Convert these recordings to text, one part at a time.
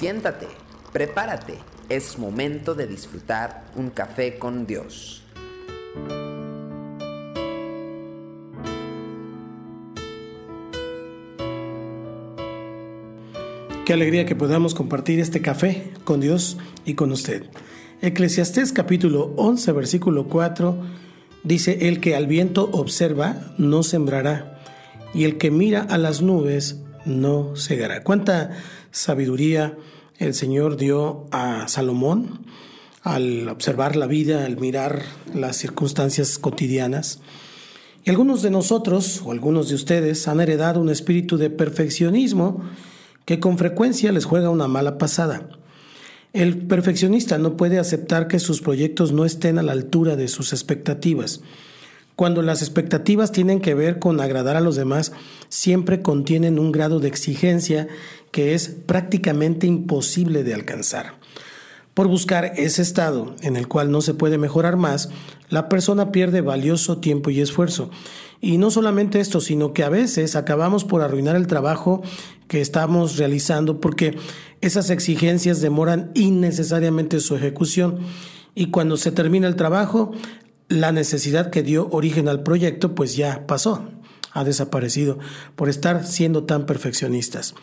Siéntate, prepárate, es momento de disfrutar un café con Dios. Qué alegría que podamos compartir este café con Dios y con usted. Eclesiastés capítulo 11 versículo 4 dice, el que al viento observa no sembrará, y el que mira a las nubes no cegará. ¿Cuánta sabiduría el Señor dio a Salomón al observar la vida, al mirar las circunstancias cotidianas? Y algunos de nosotros, o algunos de ustedes, han heredado un espíritu de perfeccionismo que con frecuencia les juega una mala pasada. El perfeccionista no puede aceptar que sus proyectos no estén a la altura de sus expectativas. Cuando las expectativas tienen que ver con agradar a los demás, siempre contienen un grado de exigencia que es prácticamente imposible de alcanzar. Por buscar ese estado en el cual no se puede mejorar más, la persona pierde valioso tiempo y esfuerzo. Y no solamente esto, sino que a veces acabamos por arruinar el trabajo que estamos realizando porque esas exigencias demoran innecesariamente su ejecución. Y cuando se termina el trabajo, la necesidad que dio origen al proyecto pues ya pasó, ha desaparecido por estar siendo tan perfeccionistas.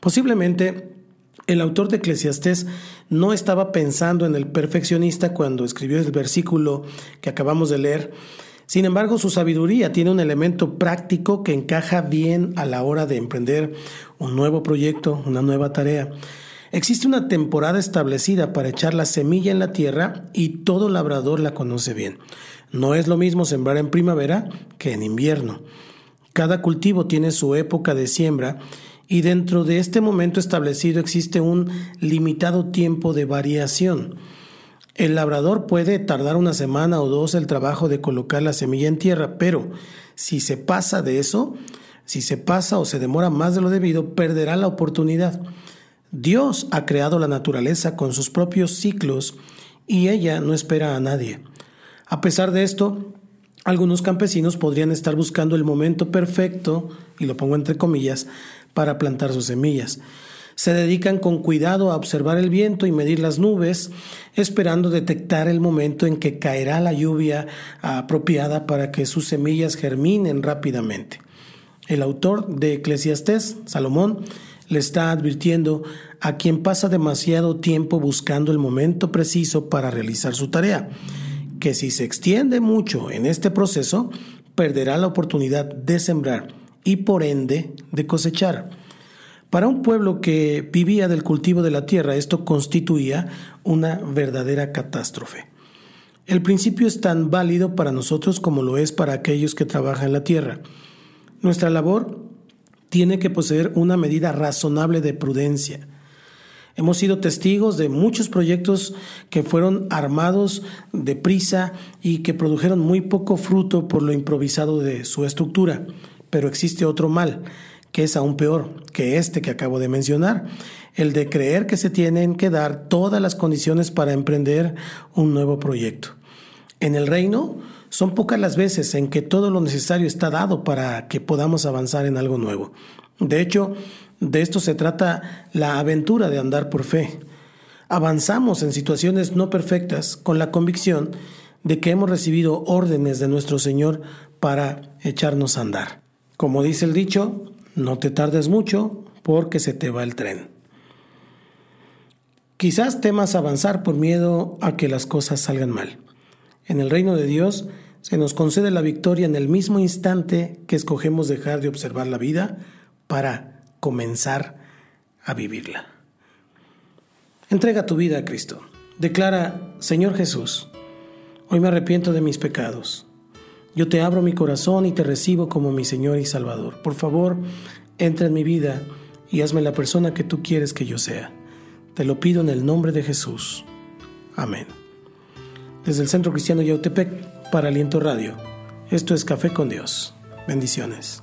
Posiblemente el autor de Eclesiastés no estaba pensando en el perfeccionista cuando escribió el versículo que acabamos de leer. Sin embargo, su sabiduría tiene un elemento práctico que encaja bien a la hora de emprender un nuevo proyecto, una nueva tarea. Existe una temporada establecida para echar la semilla en la tierra y todo labrador la conoce bien. No es lo mismo sembrar en primavera que en invierno. Cada cultivo tiene su época de siembra y dentro de este momento establecido existe un limitado tiempo de variación. El labrador puede tardar una semana o dos el trabajo de colocar la semilla en tierra, pero si se pasa de eso, si se pasa o se demora más de lo debido, perderá la oportunidad. Dios ha creado la naturaleza con sus propios ciclos y ella no espera a nadie. A pesar de esto, algunos campesinos podrían estar buscando el momento perfecto, y lo pongo entre comillas, para plantar sus semillas. Se dedican con cuidado a observar el viento y medir las nubes, esperando detectar el momento en que caerá la lluvia apropiada para que sus semillas germinen rápidamente. El autor de Eclesiastés, Salomón, le está advirtiendo a quien pasa demasiado tiempo buscando el momento preciso para realizar su tarea que si se extiende mucho en este proceso, perderá la oportunidad de sembrar y por ende de cosechar. Para un pueblo que vivía del cultivo de la tierra, esto constituía una verdadera catástrofe. El principio es tan válido para nosotros como lo es para aquellos que trabajan la tierra. Nuestra labor tiene que poseer una medida razonable de prudencia Hemos sido testigos de muchos proyectos que fueron armados deprisa y que produjeron muy poco fruto por lo improvisado de su estructura. Pero existe otro mal, que es aún peor que este que acabo de mencionar, el de creer que se tienen que dar todas las condiciones para emprender un nuevo proyecto. En el reino son pocas las veces en que todo lo necesario está dado para que podamos avanzar en algo nuevo. De hecho, de esto se trata la aventura de andar por fe. Avanzamos en situaciones no perfectas con la convicción de que hemos recibido órdenes de nuestro Señor para echarnos a andar. Como dice el dicho, no te tardes mucho porque se te va el tren. Quizás temas avanzar por miedo a que las cosas salgan mal. En el reino de Dios se nos concede la victoria en el mismo instante que escogemos dejar de observar la vida para comenzar a vivirla. Entrega tu vida a Cristo. Declara, Señor Jesús, hoy me arrepiento de mis pecados. Yo te abro mi corazón y te recibo como mi Señor y Salvador. Por favor, entra en mi vida y hazme la persona que tú quieres que yo sea. Te lo pido en el nombre de Jesús. Amén. Desde el Centro Cristiano Yautepec para Aliento Radio. Esto es Café con Dios. Bendiciones.